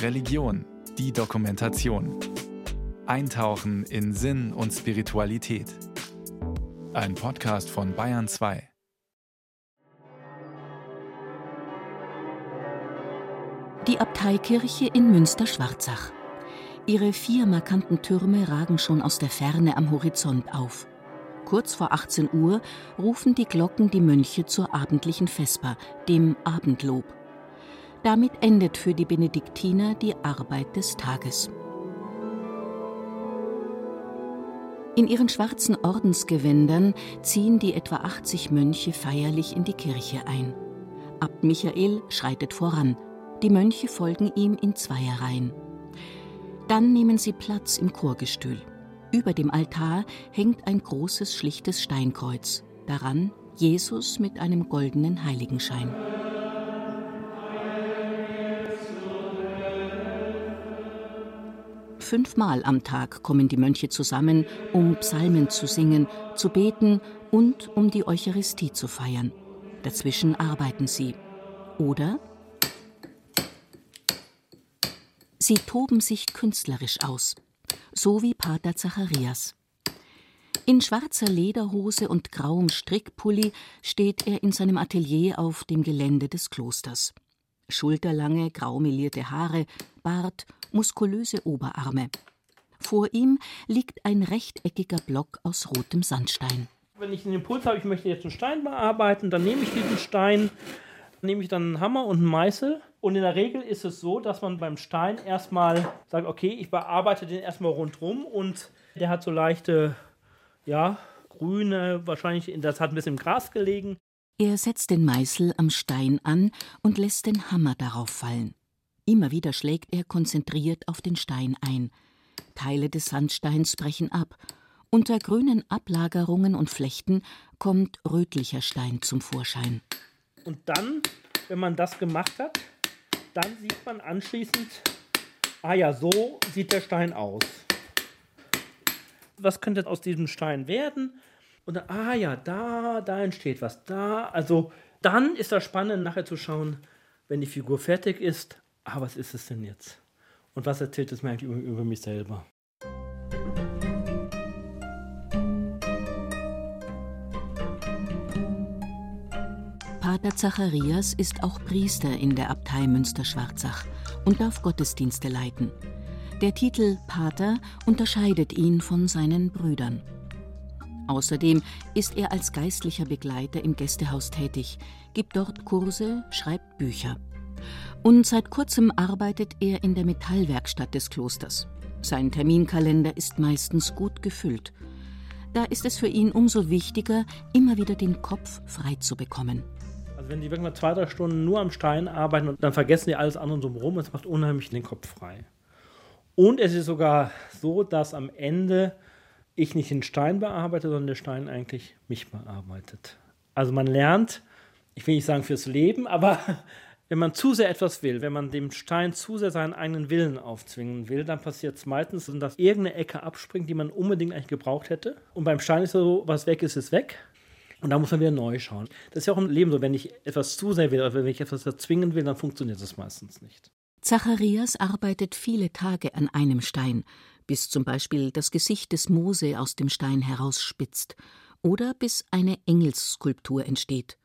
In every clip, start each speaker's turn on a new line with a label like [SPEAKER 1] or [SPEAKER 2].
[SPEAKER 1] Religion, die Dokumentation. Eintauchen in Sinn und Spiritualität. Ein Podcast von Bayern 2.
[SPEAKER 2] Die Abteikirche in Münster-Schwarzach. Ihre vier markanten Türme ragen schon aus der Ferne am Horizont auf. Kurz vor 18 Uhr rufen die Glocken die Mönche zur abendlichen Vesper, dem Abendlob. Damit endet für die Benediktiner die Arbeit des Tages. In ihren schwarzen Ordensgewändern ziehen die etwa 80 Mönche feierlich in die Kirche ein. Abt Michael schreitet voran. Die Mönche folgen ihm in Zweierreihen. Dann nehmen sie Platz im Chorgestühl. Über dem Altar hängt ein großes, schlichtes Steinkreuz. Daran Jesus mit einem goldenen Heiligenschein. Fünfmal am Tag kommen die Mönche zusammen, um Psalmen zu singen, zu beten und um die Eucharistie zu feiern. Dazwischen arbeiten sie. Oder sie toben sich künstlerisch aus, so wie Pater Zacharias. In schwarzer Lederhose und grauem Strickpulli steht er in seinem Atelier auf dem Gelände des Klosters. Schulterlange, graumelierte Haare, Bart muskulöse Oberarme. Vor ihm liegt ein rechteckiger Block aus rotem Sandstein.
[SPEAKER 3] Wenn ich den Impuls habe, ich möchte jetzt einen Stein bearbeiten, dann nehme ich diesen Stein, nehme ich dann einen Hammer und einen Meißel. Und in der Regel ist es so, dass man beim Stein erstmal sagt, okay, ich bearbeite den erstmal rundherum und der hat so leichte, ja, grüne, wahrscheinlich, das hat ein bisschen im Gras gelegen.
[SPEAKER 2] Er setzt den Meißel am Stein an und lässt den Hammer darauf fallen. Immer wieder schlägt er konzentriert auf den Stein ein. Teile des Sandsteins brechen ab. Unter grünen Ablagerungen und Flechten kommt rötlicher Stein zum Vorschein.
[SPEAKER 3] Und dann, wenn man das gemacht hat, dann sieht man anschließend, ah ja, so sieht der Stein aus. Was könnte aus diesem Stein werden? Und ah ja, da, da entsteht was, da. Also dann ist das spannend, nachher zu schauen, wenn die Figur fertig ist, ah, was ist es denn jetzt? Und was erzählt es mir eigentlich über, über mich selber?
[SPEAKER 2] Pater Zacharias ist auch Priester in der Abtei Münster-Schwarzach und darf Gottesdienste leiten. Der Titel Pater unterscheidet ihn von seinen Brüdern. Außerdem ist er als geistlicher Begleiter im Gästehaus tätig, gibt dort Kurse, schreibt Bücher. Und seit kurzem arbeitet er in der Metallwerkstatt des Klosters. Sein Terminkalender ist meistens gut gefüllt. Da ist es für ihn umso wichtiger, immer wieder den Kopf frei zu bekommen.
[SPEAKER 3] Also wenn die wirklich mal zwei, drei Stunden nur am Stein arbeiten und dann vergessen die alles andere drumherum, es macht unheimlich den Kopf frei. Und es ist sogar so, dass am Ende ich nicht den Stein bearbeite, sondern der Stein eigentlich mich bearbeitet. Also man lernt, ich will nicht sagen fürs Leben, aber wenn man zu sehr etwas will, wenn man dem Stein zu sehr seinen eigenen Willen aufzwingen will, dann passiert es meistens, dass irgendeine Ecke abspringt, die man unbedingt eigentlich gebraucht hätte. Und beim Stein ist so, was weg ist, ist weg. Und da muss man wieder neu schauen. Das ist ja auch im Leben so, wenn ich etwas zu sehr will oder wenn ich etwas erzwingen will, dann funktioniert es meistens nicht.
[SPEAKER 2] Zacharias arbeitet viele Tage an einem Stein, bis zum Beispiel das Gesicht des Mose aus dem Stein herausspitzt oder bis eine Engelsskulptur entsteht.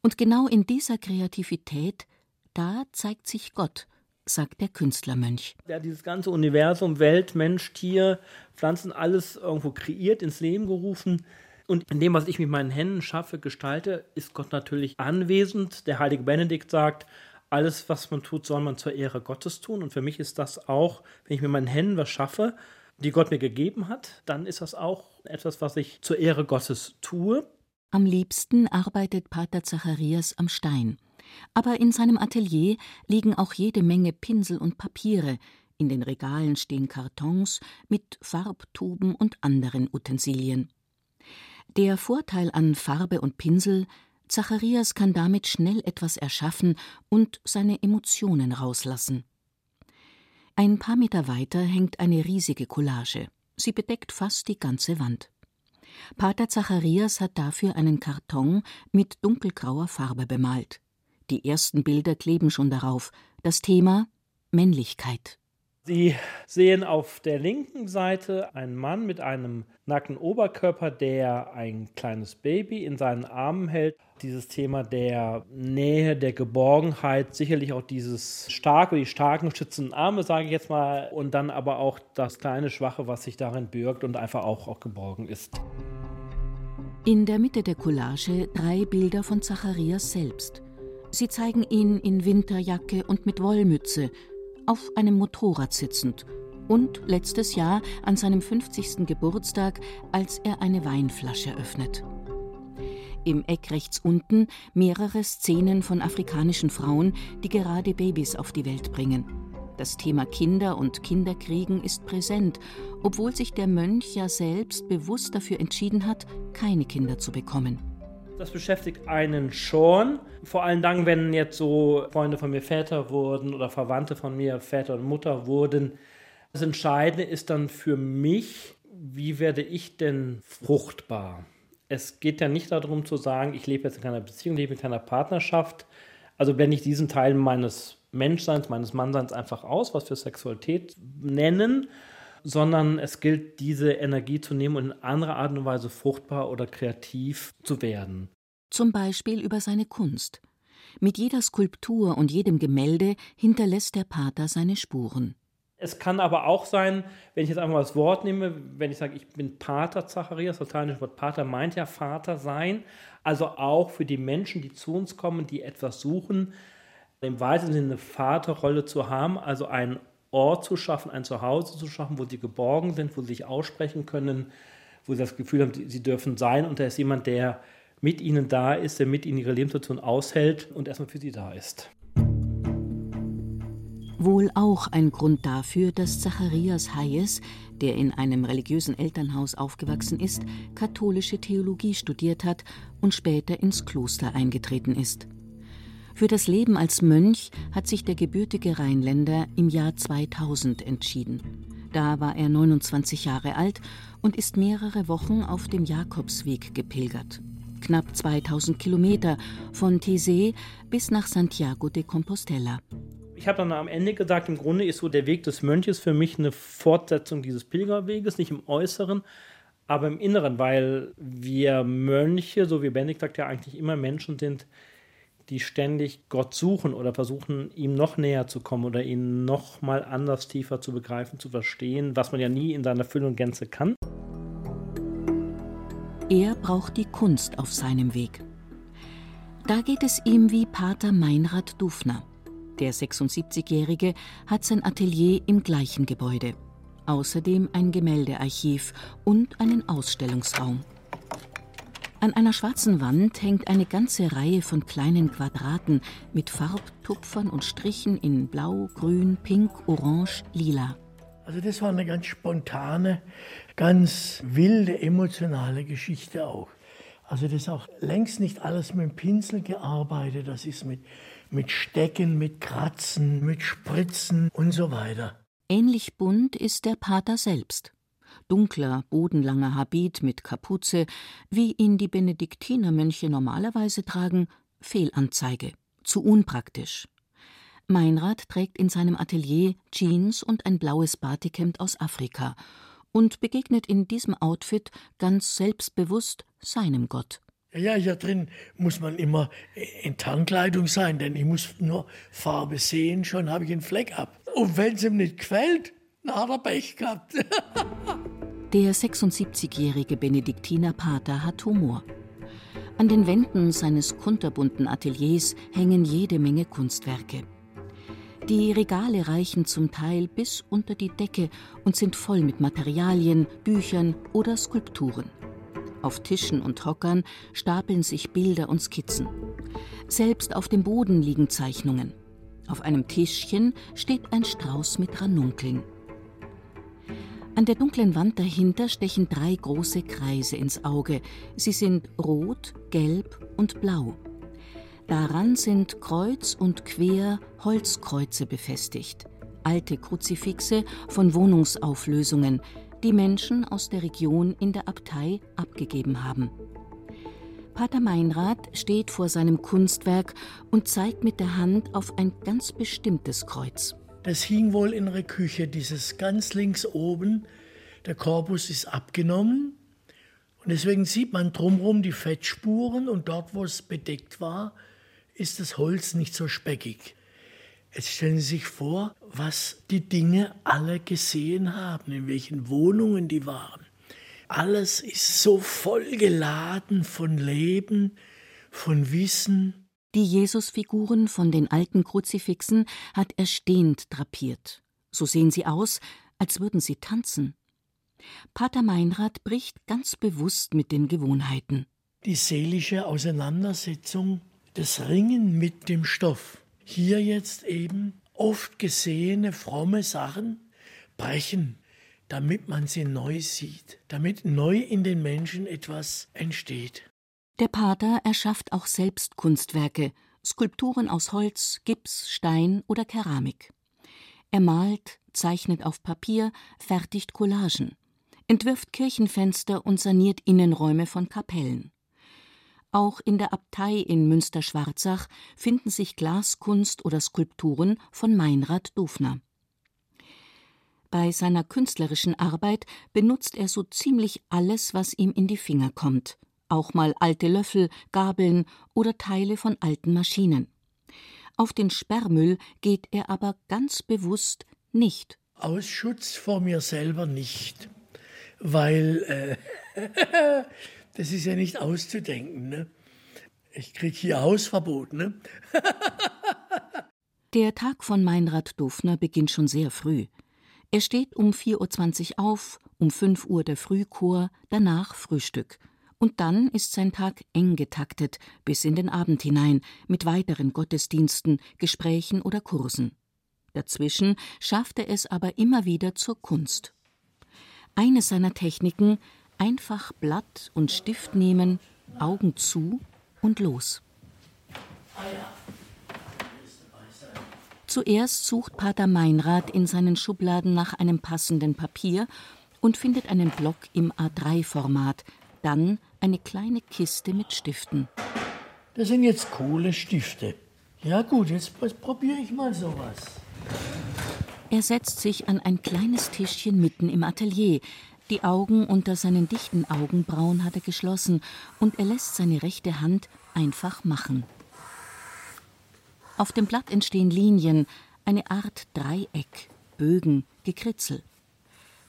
[SPEAKER 2] Und genau in dieser Kreativität da zeigt sich Gott, sagt der Künstlermönch.
[SPEAKER 3] Der hat dieses ganze Universum, Welt, Mensch, Tier, Pflanzen, alles irgendwo kreiert, ins Leben gerufen. Und in dem, was ich mit meinen Händen schaffe, gestalte, ist Gott natürlich anwesend. Der heilige Benedikt sagt, alles, was man tut, soll man zur Ehre Gottes tun. Und für mich ist das auch, wenn ich mit meinen Händen was schaffe, die Gott mir gegeben hat, dann ist das auch etwas, was ich zur Ehre Gottes tue.
[SPEAKER 2] Am liebsten arbeitet Pater Zacharias am Stein. Aber in seinem Atelier liegen auch jede Menge Pinsel und Papiere, in den Regalen stehen Kartons mit Farbtuben und anderen Utensilien. Der Vorteil an Farbe und Pinsel Zacharias kann damit schnell etwas erschaffen und seine Emotionen rauslassen. Ein paar Meter weiter hängt eine riesige Collage. Sie bedeckt fast die ganze Wand. Pater Zacharias hat dafür einen Karton mit dunkelgrauer Farbe bemalt. Die ersten Bilder kleben schon darauf. Das Thema Männlichkeit.
[SPEAKER 3] Sie sehen auf der linken Seite einen Mann mit einem nackten Oberkörper, der ein kleines Baby in seinen Armen hält. Dieses Thema der Nähe, der Geborgenheit, sicherlich auch dieses starke, die starken schützenden Arme, sage ich jetzt mal, und dann aber auch das kleine Schwache, was sich darin birgt und einfach auch, auch geborgen ist.
[SPEAKER 2] In der Mitte der Collage drei Bilder von Zacharias selbst. Sie zeigen ihn in Winterjacke und mit Wollmütze, auf einem Motorrad sitzend und letztes Jahr an seinem 50. Geburtstag, als er eine Weinflasche öffnet. Im Eck rechts unten mehrere Szenen von afrikanischen Frauen, die gerade Babys auf die Welt bringen. Das Thema Kinder und Kinderkriegen ist präsent, obwohl sich der Mönch ja selbst bewusst dafür entschieden hat, keine Kinder zu bekommen.
[SPEAKER 3] Das beschäftigt einen schon. Vor allem dann, wenn jetzt so Freunde von mir Väter wurden oder Verwandte von mir Väter und Mutter wurden. Das Entscheidende ist dann für mich, wie werde ich denn fruchtbar? Es geht ja nicht darum zu sagen, ich lebe jetzt in keiner Beziehung, lebe in keiner Partnerschaft. Also blende ich diesen Teil meines Menschseins, meines Mannseins einfach aus, was wir Sexualität nennen sondern es gilt, diese Energie zu nehmen und in anderer Art und Weise fruchtbar oder kreativ zu werden.
[SPEAKER 2] Zum Beispiel über seine Kunst. Mit jeder Skulptur und jedem Gemälde hinterlässt der Pater seine Spuren.
[SPEAKER 3] Es kann aber auch sein, wenn ich jetzt einfach mal das Wort nehme, wenn ich sage, ich bin Pater Zacharias, das lateinische Wort Pater meint ja Vater sein, also auch für die Menschen, die zu uns kommen, die etwas suchen, im weitesten Sinne eine Vaterrolle zu haben, also ein Ort zu schaffen, ein Zuhause zu schaffen, wo sie geborgen sind, wo sie sich aussprechen können, wo sie das Gefühl haben, sie dürfen sein und da ist jemand, der mit ihnen da ist, der mit ihnen ihre Lebenssituation aushält und erstmal für sie da ist.
[SPEAKER 2] Wohl auch ein Grund dafür, dass Zacharias Hayes, der in einem religiösen Elternhaus aufgewachsen ist, katholische Theologie studiert hat und später ins Kloster eingetreten ist. Für das Leben als Mönch hat sich der gebürtige Rheinländer im Jahr 2000 entschieden. Da war er 29 Jahre alt und ist mehrere Wochen auf dem Jakobsweg gepilgert. Knapp 2000 Kilometer von Tese bis nach Santiago de Compostela.
[SPEAKER 3] Ich habe dann am Ende gesagt, im Grunde ist so der Weg des Mönches für mich eine Fortsetzung dieses Pilgerweges, nicht im Äußeren, aber im Inneren, weil wir Mönche, so wie Benedikt sagt, ja eigentlich immer Menschen sind, die ständig Gott suchen oder versuchen, ihm noch näher zu kommen oder ihn noch mal anders tiefer zu begreifen, zu verstehen, was man ja nie in seiner Fülle und Gänze kann.
[SPEAKER 2] Er braucht die Kunst auf seinem Weg. Da geht es ihm wie Pater Meinrad Dufner. Der 76-Jährige hat sein Atelier im gleichen Gebäude. Außerdem ein Gemäldearchiv und einen Ausstellungsraum. An einer schwarzen Wand hängt eine ganze Reihe von kleinen Quadraten mit Farbtupfern und Strichen in Blau, Grün, Pink, Orange, Lila.
[SPEAKER 4] Also das war eine ganz spontane, ganz wilde, emotionale Geschichte auch. Also das ist auch längst nicht alles mit dem Pinsel gearbeitet, das ist mit, mit Stecken, mit Kratzen, mit Spritzen und so weiter.
[SPEAKER 2] Ähnlich bunt ist der Pater selbst dunkler, bodenlanger Habit mit Kapuze, wie ihn die Benediktinermönche normalerweise tragen, Fehlanzeige, zu unpraktisch. Meinrad trägt in seinem Atelier Jeans und ein blaues Batikhemd aus Afrika und begegnet in diesem Outfit ganz selbstbewusst seinem Gott.
[SPEAKER 4] Ja, hier drin muss man immer in Tarnkleidung sein, denn ich muss nur Farbe sehen, schon habe ich einen Fleck ab. Und wenn es ihm nicht gefällt, dann hat er Pech gehabt.
[SPEAKER 2] Der 76-jährige Benediktinerpater hat Humor. An den Wänden seines kunterbunten Ateliers hängen jede Menge Kunstwerke. Die Regale reichen zum Teil bis unter die Decke und sind voll mit Materialien, Büchern oder Skulpturen. Auf Tischen und Hockern stapeln sich Bilder und Skizzen. Selbst auf dem Boden liegen Zeichnungen. Auf einem Tischchen steht ein Strauß mit Ranunkeln. An der dunklen Wand dahinter stechen drei große Kreise ins Auge. Sie sind rot, gelb und blau. Daran sind kreuz und quer Holzkreuze befestigt, alte Kruzifixe von Wohnungsauflösungen, die Menschen aus der Region in der Abtei abgegeben haben. Pater Meinrad steht vor seinem Kunstwerk und zeigt mit der Hand auf ein ganz bestimmtes Kreuz.
[SPEAKER 4] Das hing wohl in der Küche, dieses ganz links oben. Der Korpus ist abgenommen und deswegen sieht man drumherum die Fettspuren und dort, wo es bedeckt war, ist das Holz nicht so speckig. Jetzt stellen Sie sich vor, was die Dinge alle gesehen haben, in welchen Wohnungen die waren. Alles ist so voll geladen von Leben, von Wissen.
[SPEAKER 2] Die Jesusfiguren von den alten Kruzifixen hat er stehend drapiert. So sehen sie aus, als würden sie tanzen. Pater Meinrad bricht ganz bewusst mit den Gewohnheiten.
[SPEAKER 4] Die seelische Auseinandersetzung, das Ringen mit dem Stoff. Hier jetzt eben oft gesehene fromme Sachen brechen, damit man sie neu sieht, damit neu in den Menschen etwas entsteht.
[SPEAKER 2] Der Pater erschafft auch selbst Kunstwerke, Skulpturen aus Holz, Gips, Stein oder Keramik. Er malt, zeichnet auf Papier, fertigt Collagen entwirft Kirchenfenster und saniert Innenräume von Kapellen. Auch in der Abtei in Münster-Schwarzach finden sich Glaskunst oder Skulpturen von Meinrad Dufner. Bei seiner künstlerischen Arbeit benutzt er so ziemlich alles, was ihm in die Finger kommt, auch mal alte Löffel, Gabeln oder Teile von alten Maschinen. Auf den Sperrmüll geht er aber ganz bewusst nicht.
[SPEAKER 4] Aus Schutz vor mir selber nicht weil äh, das ist ja nicht auszudenken. Ne? Ich kriege hier Hausverbot. Ne?
[SPEAKER 2] Der Tag von Meinrad Dufner beginnt schon sehr früh. Er steht um 4.20 Uhr auf, um 5 Uhr der Frühchor, danach Frühstück. Und dann ist sein Tag eng getaktet, bis in den Abend hinein, mit weiteren Gottesdiensten, Gesprächen oder Kursen. Dazwischen schafft er es aber immer wieder zur Kunst. Eine seiner Techniken einfach Blatt und Stift nehmen, Augen zu und los. Zuerst sucht Pater Meinrad in seinen Schubladen nach einem passenden Papier und findet einen Block im A3-Format, dann eine kleine Kiste mit Stiften.
[SPEAKER 4] Das sind jetzt Kohlestifte. Ja gut, jetzt probiere ich mal sowas.
[SPEAKER 2] Er setzt sich an ein kleines Tischchen mitten im Atelier. Die Augen unter seinen dichten Augenbrauen hat er geschlossen und er lässt seine rechte Hand einfach machen. Auf dem Blatt entstehen Linien, eine Art Dreieck, Bögen, Gekritzel.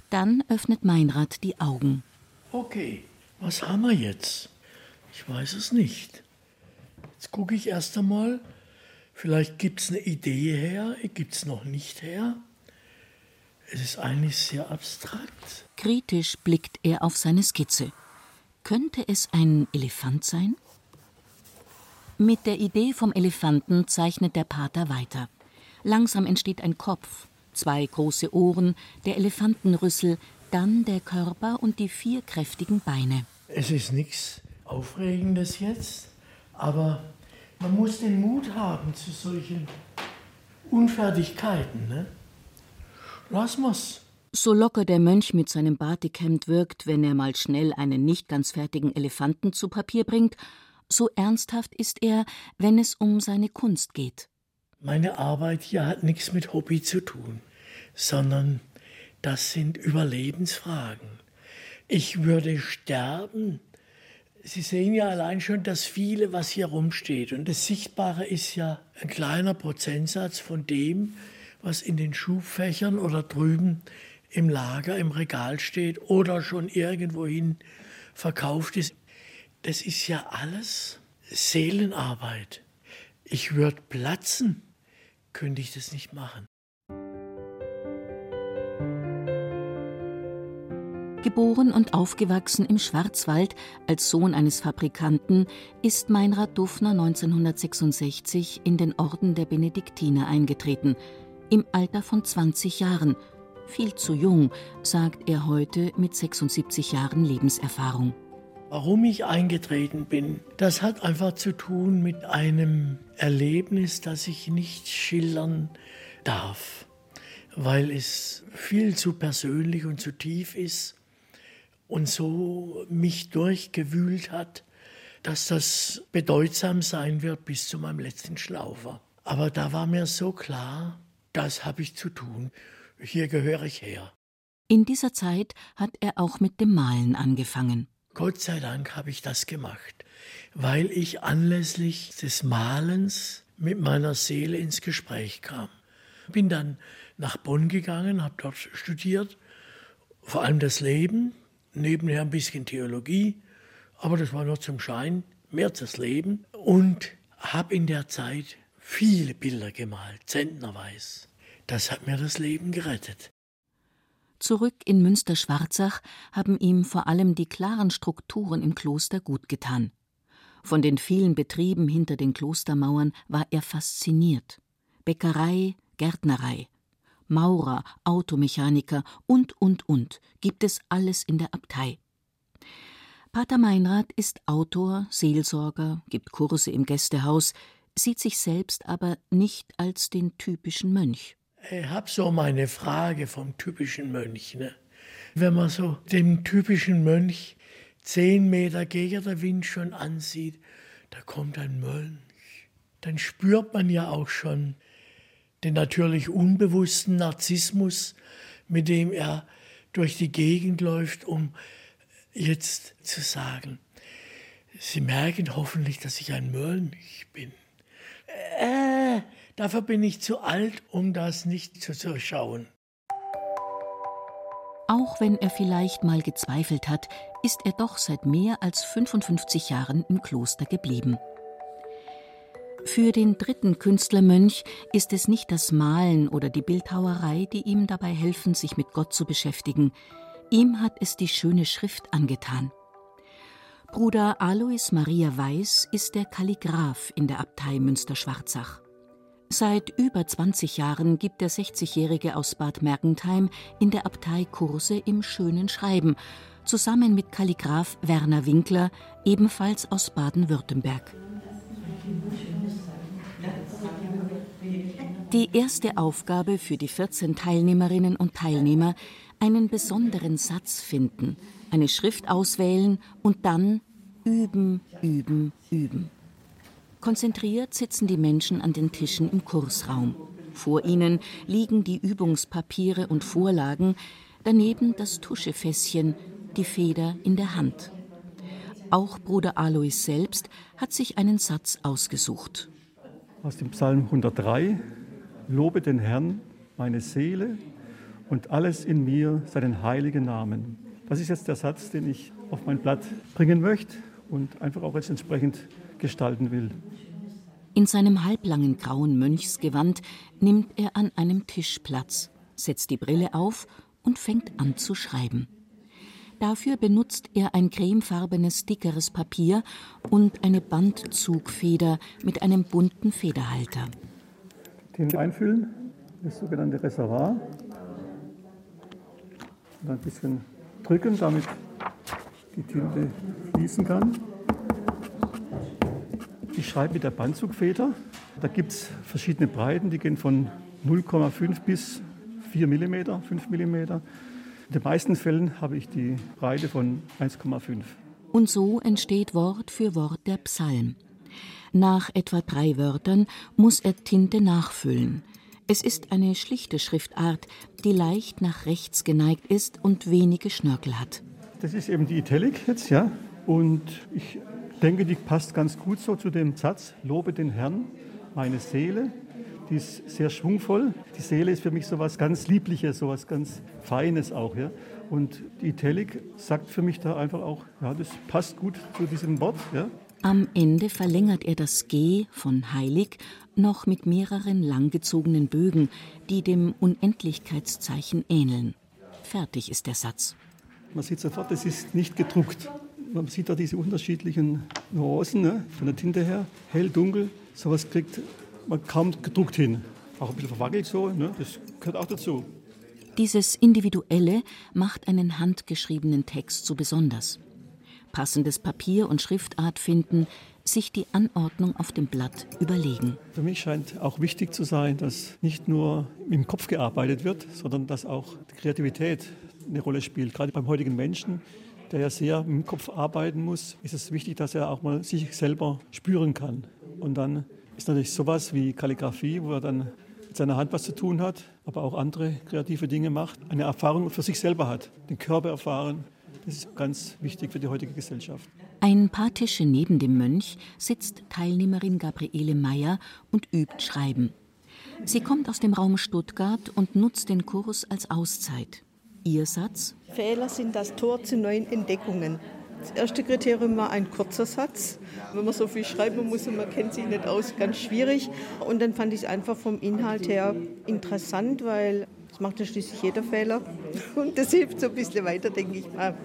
[SPEAKER 2] Dann öffnet Meinrad die Augen.
[SPEAKER 4] Okay, was haben wir jetzt? Ich weiß es nicht. Jetzt gucke ich erst einmal. Vielleicht gibt es eine Idee her, gibt es noch nicht her. Es ist eigentlich sehr abstrakt.
[SPEAKER 2] Kritisch blickt er auf seine Skizze. Könnte es ein Elefant sein? Mit der Idee vom Elefanten zeichnet der Pater weiter. Langsam entsteht ein Kopf, zwei große Ohren, der Elefantenrüssel, dann der Körper und die vier kräftigen Beine.
[SPEAKER 4] Es ist nichts Aufregendes jetzt, aber man muss den Mut haben zu solchen Unfertigkeiten. Ne? Lass mal's.
[SPEAKER 2] So locker der Mönch mit seinem Batikhemd wirkt, wenn er mal schnell einen nicht ganz fertigen Elefanten zu Papier bringt, so ernsthaft ist er, wenn es um seine Kunst geht.
[SPEAKER 4] Meine Arbeit hier hat nichts mit Hobby zu tun, sondern das sind Überlebensfragen. Ich würde sterben. Sie sehen ja allein schon das viele, was hier rumsteht. Und das Sichtbare ist ja ein kleiner Prozentsatz von dem, was in den Schubfächern oder drüben im Lager, im Regal steht oder schon irgendwohin verkauft ist. Das ist ja alles Seelenarbeit. Ich würde platzen, könnte ich das nicht machen.
[SPEAKER 2] Geboren und aufgewachsen im Schwarzwald als Sohn eines Fabrikanten, ist Meinrad Dufner 1966 in den Orden der Benediktiner eingetreten, im Alter von 20 Jahren. Viel zu jung, sagt er heute mit 76 Jahren Lebenserfahrung.
[SPEAKER 4] Warum ich eingetreten bin, das hat einfach zu tun mit einem Erlebnis, das ich nicht schildern darf, weil es viel zu persönlich und zu tief ist und so mich durchgewühlt hat, dass das bedeutsam sein wird bis zu meinem letzten Schlaufer. Aber da war mir so klar, das habe ich zu tun. Hier gehöre ich her.
[SPEAKER 2] In dieser Zeit hat er auch mit dem Malen angefangen.
[SPEAKER 4] Gott sei Dank habe ich das gemacht, weil ich anlässlich des Malens mit meiner Seele ins Gespräch kam. Bin dann nach Bonn gegangen, habe dort studiert, vor allem das Leben, nebenher ein bisschen Theologie, aber das war nur zum Schein, mehr das Leben und habe in der Zeit viele Bilder gemalt, zentnerweise. Das hat mir das Leben gerettet.
[SPEAKER 2] Zurück in Münster-Schwarzach haben ihm vor allem die klaren Strukturen im Kloster gut getan. Von den vielen Betrieben hinter den Klostermauern war er fasziniert. Bäckerei, Gärtnerei, Maurer, Automechaniker und, und, und gibt es alles in der Abtei. Pater Meinrad ist Autor, Seelsorger, gibt Kurse im Gästehaus, sieht sich selbst aber nicht als den typischen Mönch.
[SPEAKER 4] Ich habe so meine Frage vom typischen Mönch. Ne? Wenn man so den typischen Mönch zehn Meter gegen den Wind schon ansieht, da kommt ein Mönch. Dann spürt man ja auch schon den natürlich unbewussten Narzissmus, mit dem er durch die Gegend läuft, um jetzt zu sagen, Sie merken hoffentlich, dass ich ein Mönch bin. Äh, dafür bin ich zu alt, um das nicht zu durchschauen.
[SPEAKER 2] Auch wenn er vielleicht mal gezweifelt hat, ist er doch seit mehr als 55 Jahren im Kloster geblieben. Für den dritten Künstlermönch ist es nicht das Malen oder die Bildhauerei, die ihm dabei helfen, sich mit Gott zu beschäftigen. Ihm hat es die schöne Schrift angetan. Bruder Alois Maria Weiß ist der Kalligraph in der Abtei Münster-Schwarzach. Seit über 20 Jahren gibt der 60-Jährige aus Bad Mergentheim in der Abtei Kurse im schönen Schreiben, zusammen mit Kalligraph Werner Winkler, ebenfalls aus Baden-Württemberg. Die erste Aufgabe für die 14 Teilnehmerinnen und Teilnehmer, einen besonderen Satz finden, eine Schrift auswählen und dann üben, üben, üben. Konzentriert sitzen die Menschen an den Tischen im Kursraum. Vor ihnen liegen die Übungspapiere und Vorlagen, daneben das Tuschefässchen, die Feder in der Hand. Auch Bruder Alois selbst hat sich einen Satz ausgesucht.
[SPEAKER 5] Aus dem Psalm 103 Lobe den Herrn, meine Seele und alles in mir seinen heiligen Namen. Das ist jetzt der Satz, den ich auf mein Blatt bringen möchte und einfach auch jetzt entsprechend gestalten will.
[SPEAKER 2] In seinem halblangen grauen Mönchsgewand nimmt er an einem Tisch Platz, setzt die Brille auf und fängt an zu schreiben. Dafür benutzt er ein cremefarbenes, dickeres Papier und eine Bandzugfeder mit einem bunten Federhalter.
[SPEAKER 5] Den einfüllen, das sogenannte Reservoir. Und ein bisschen drücken, damit die Tinte fließen kann. Ich schreibe mit der Bandzugfeder. Da gibt es verschiedene Breiten, die gehen von 0,5 bis 4 mm, 5 mm. In den meisten Fällen habe ich die Breite von 1,5.
[SPEAKER 2] Und so entsteht Wort für Wort der Psalm. Nach etwa drei Wörtern muss er Tinte nachfüllen. Es ist eine schlichte Schriftart, die leicht nach rechts geneigt ist und wenige Schnörkel hat.
[SPEAKER 5] Das ist eben die Italic jetzt, ja. Und ich denke, die passt ganz gut so zu dem Satz, lobe den Herrn, meine Seele. Die ist sehr schwungvoll. Die Seele ist für mich so was ganz Liebliches, so was ganz Feines auch. Ja. Und die Italic sagt für mich da einfach auch, ja, das passt gut zu diesem Wort. Ja.
[SPEAKER 2] Am Ende verlängert er das G von heilig noch mit mehreren langgezogenen Bögen, die dem Unendlichkeitszeichen ähneln. Fertig ist der Satz.
[SPEAKER 5] Man sieht sofort, es ist nicht gedruckt. Man sieht da diese unterschiedlichen Nuancen ne, von der Tinte her. Hell, dunkel, sowas kriegt man kaum gedruckt hin. Auch ein bisschen verwackelt so, ne, das gehört auch dazu.
[SPEAKER 2] Dieses Individuelle macht einen handgeschriebenen Text so besonders. Passendes Papier und Schriftart finden, sich die Anordnung auf dem Blatt überlegen.
[SPEAKER 5] Für mich scheint auch wichtig zu sein, dass nicht nur im Kopf gearbeitet wird, sondern dass auch Kreativität eine Rolle spielt. Gerade beim heutigen Menschen der ja sehr im Kopf arbeiten muss, ist es wichtig, dass er auch mal sich selber spüren kann. Und dann ist natürlich sowas wie Kalligrafie, wo er dann mit seiner Hand was zu tun hat, aber auch andere kreative Dinge macht, eine Erfahrung für sich selber hat, den Körper erfahren. Das ist ganz wichtig für die heutige Gesellschaft.
[SPEAKER 2] Ein paar Tische neben dem Mönch sitzt Teilnehmerin Gabriele Meyer und übt Schreiben. Sie kommt aus dem Raum Stuttgart und nutzt den Kurs als Auszeit. Ihr Satz?
[SPEAKER 6] Fehler sind das Tor zu neuen Entdeckungen. Das erste Kriterium war ein kurzer Satz. Wenn man so viel schreiben muss und man kennt sich nicht aus, ganz schwierig. Und dann fand ich es einfach vom Inhalt her interessant, weil es macht ja schließlich jeder Fehler. Und das hilft so ein bisschen weiter, denke ich mal.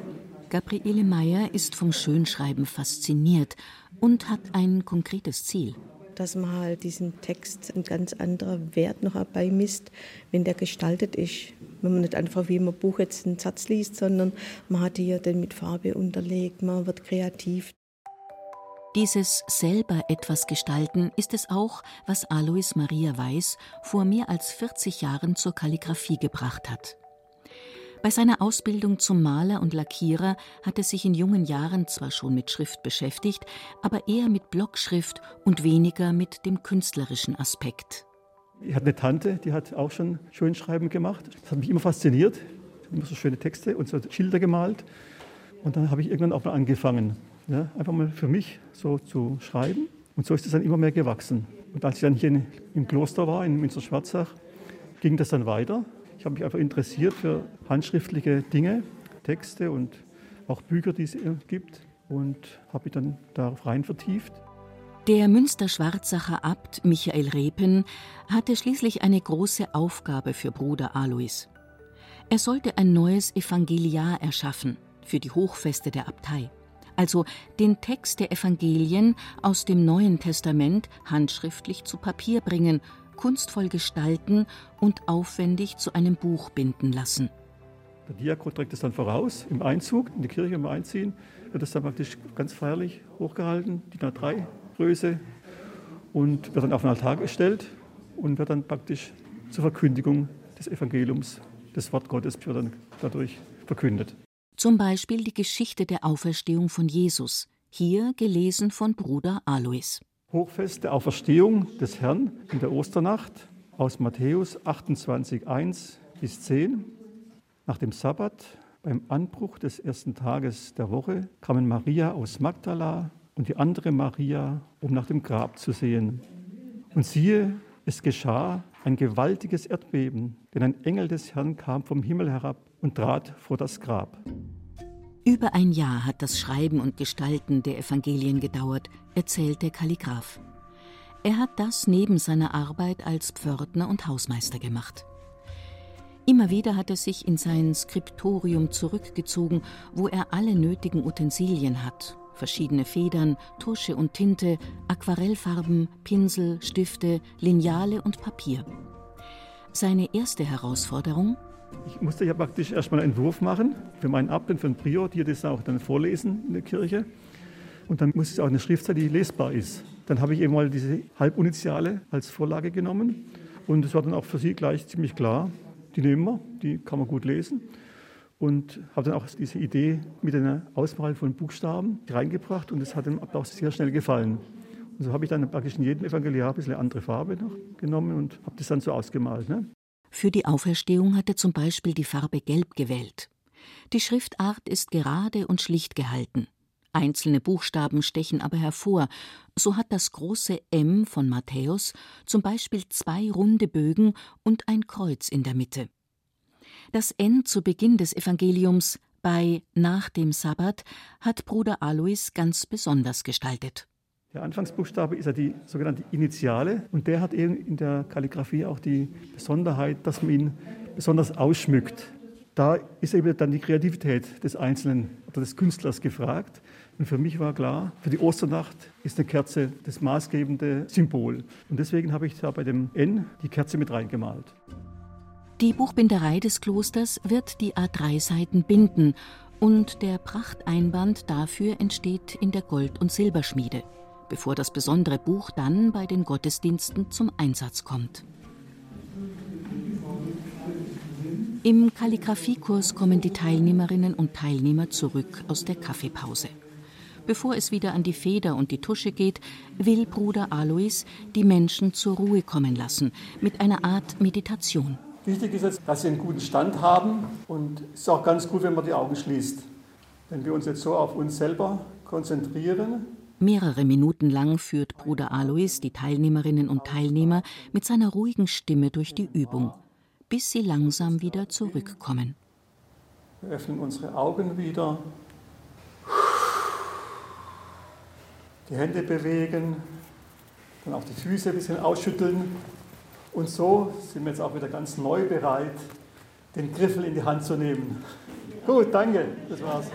[SPEAKER 2] Gabriele Meyer ist vom Schönschreiben fasziniert und hat ein konkretes Ziel
[SPEAKER 6] dass man halt diesen Text ein ganz anderer Wert noch beimisst, wenn der gestaltet ist. Wenn man nicht einfach wie im Buch jetzt einen Satz liest, sondern man hat hier den mit Farbe unterlegt, man wird kreativ.
[SPEAKER 2] Dieses selber etwas gestalten ist es auch, was Alois Maria Weiß vor mehr als 40 Jahren zur Kalligraphie gebracht hat. Bei seiner Ausbildung zum Maler und Lackierer hat er sich in jungen Jahren zwar schon mit Schrift beschäftigt, aber eher mit Blockschrift und weniger mit dem künstlerischen Aspekt.
[SPEAKER 5] Ich hatte eine Tante, die hat auch schon Schönschreiben gemacht. Das hat mich immer fasziniert. Immer so schöne Texte und so Schilder gemalt. Und dann habe ich irgendwann auch mal angefangen, ja, einfach mal für mich so zu schreiben. Und so ist es dann immer mehr gewachsen. Und als ich dann hier im Kloster war, in Münster-Schwarzach, ging das dann weiter. Ich habe mich einfach interessiert für handschriftliche Dinge, Texte und auch Bücher, die es gibt und habe mich dann darauf rein vertieft.
[SPEAKER 2] Der Münster-Schwarzacher Abt Michael Repen hatte schließlich eine große Aufgabe für Bruder Alois. Er sollte ein neues Evangeliar erschaffen für die Hochfeste der Abtei, also den Text der Evangelien aus dem Neuen Testament handschriftlich zu Papier bringen kunstvoll gestalten und aufwendig zu einem Buch binden lassen.
[SPEAKER 5] Der Diakon trägt es dann voraus im Einzug, in die Kirche im Einziehen, wird es dann praktisch ganz feierlich hochgehalten, die A3-Größe, und wird dann auf den Altar gestellt und wird dann praktisch zur Verkündigung des Evangeliums, des Wort Gottes, wird dann dadurch verkündet.
[SPEAKER 2] Zum Beispiel die Geschichte der Auferstehung von Jesus, hier gelesen von Bruder Alois.
[SPEAKER 5] Hochfest der Auferstehung des Herrn in der Osternacht aus Matthäus 28, 1 bis 10. Nach dem Sabbat, beim Anbruch des ersten Tages der Woche, kamen Maria aus Magdala und die andere Maria, um nach dem Grab zu sehen. Und siehe, es geschah ein gewaltiges Erdbeben, denn ein Engel des Herrn kam vom Himmel herab und trat vor das Grab.
[SPEAKER 2] Über ein Jahr hat das Schreiben und Gestalten der Evangelien gedauert, erzählt der Kalligraph. Er hat das neben seiner Arbeit als Pförtner und Hausmeister gemacht. Immer wieder hat er sich in sein Skriptorium zurückgezogen, wo er alle nötigen Utensilien hat, verschiedene Federn, Tusche und Tinte, Aquarellfarben, Pinsel, Stifte, Lineale und Papier. Seine erste Herausforderung
[SPEAKER 5] ich musste ja praktisch erstmal einen Entwurf machen für meinen Abt und für den Prior, die das auch dann vorlesen in der Kirche. Und dann muss es auch eine Schrift sein, die lesbar ist. Dann habe ich eben mal diese Halbuniziale als Vorlage genommen. Und es war dann auch für sie gleich ziemlich klar, die nehmen wir, die kann man gut lesen. Und habe dann auch diese Idee mit einer Auswahl von Buchstaben reingebracht und das hat dem Abt auch sehr schnell gefallen. Und so habe ich dann praktisch in jedem Evangeliar ein bisschen eine andere Farbe noch genommen und habe das dann so ausgemalt. Ne?
[SPEAKER 2] Für die Auferstehung hat er zum Beispiel die Farbe Gelb gewählt. Die Schriftart ist gerade und schlicht gehalten. Einzelne Buchstaben stechen aber hervor. So hat das große M von Matthäus zum Beispiel zwei runde Bögen und ein Kreuz in der Mitte. Das N zu Beginn des Evangeliums bei nach dem Sabbat hat Bruder Alois ganz besonders gestaltet.
[SPEAKER 5] Der Anfangsbuchstabe ist ja die sogenannte Initiale und der hat eben in der Kalligrafie auch die Besonderheit, dass man ihn besonders ausschmückt. Da ist eben dann die Kreativität des Einzelnen oder des Künstlers gefragt. Und für mich war klar, für die Osternacht ist eine Kerze das maßgebende Symbol. Und deswegen habe ich da bei dem N die Kerze mit reingemalt.
[SPEAKER 2] Die Buchbinderei des Klosters wird die A3-Seiten binden und der Prachteinband dafür entsteht in der Gold- und Silberschmiede bevor das besondere Buch dann bei den Gottesdiensten zum Einsatz kommt. Im Kalligraphiekurs kommen die Teilnehmerinnen und Teilnehmer zurück aus der Kaffeepause. Bevor es wieder an die Feder und die Tusche geht, will Bruder Alois die Menschen zur Ruhe kommen lassen, mit einer Art Meditation.
[SPEAKER 5] Wichtig ist jetzt, dass sie einen guten Stand haben und es ist auch ganz gut, wenn man die Augen schließt. Wenn wir uns jetzt so auf uns selber konzentrieren.
[SPEAKER 2] Mehrere Minuten lang führt Bruder Alois die Teilnehmerinnen und Teilnehmer mit seiner ruhigen Stimme durch die Übung, bis sie langsam wieder zurückkommen.
[SPEAKER 5] Wir öffnen unsere Augen wieder die Hände bewegen, dann auch die Füße ein bisschen ausschütteln. Und so sind wir jetzt auch wieder ganz neu bereit, den Griffel in die Hand zu nehmen. Gut, danke, das war's.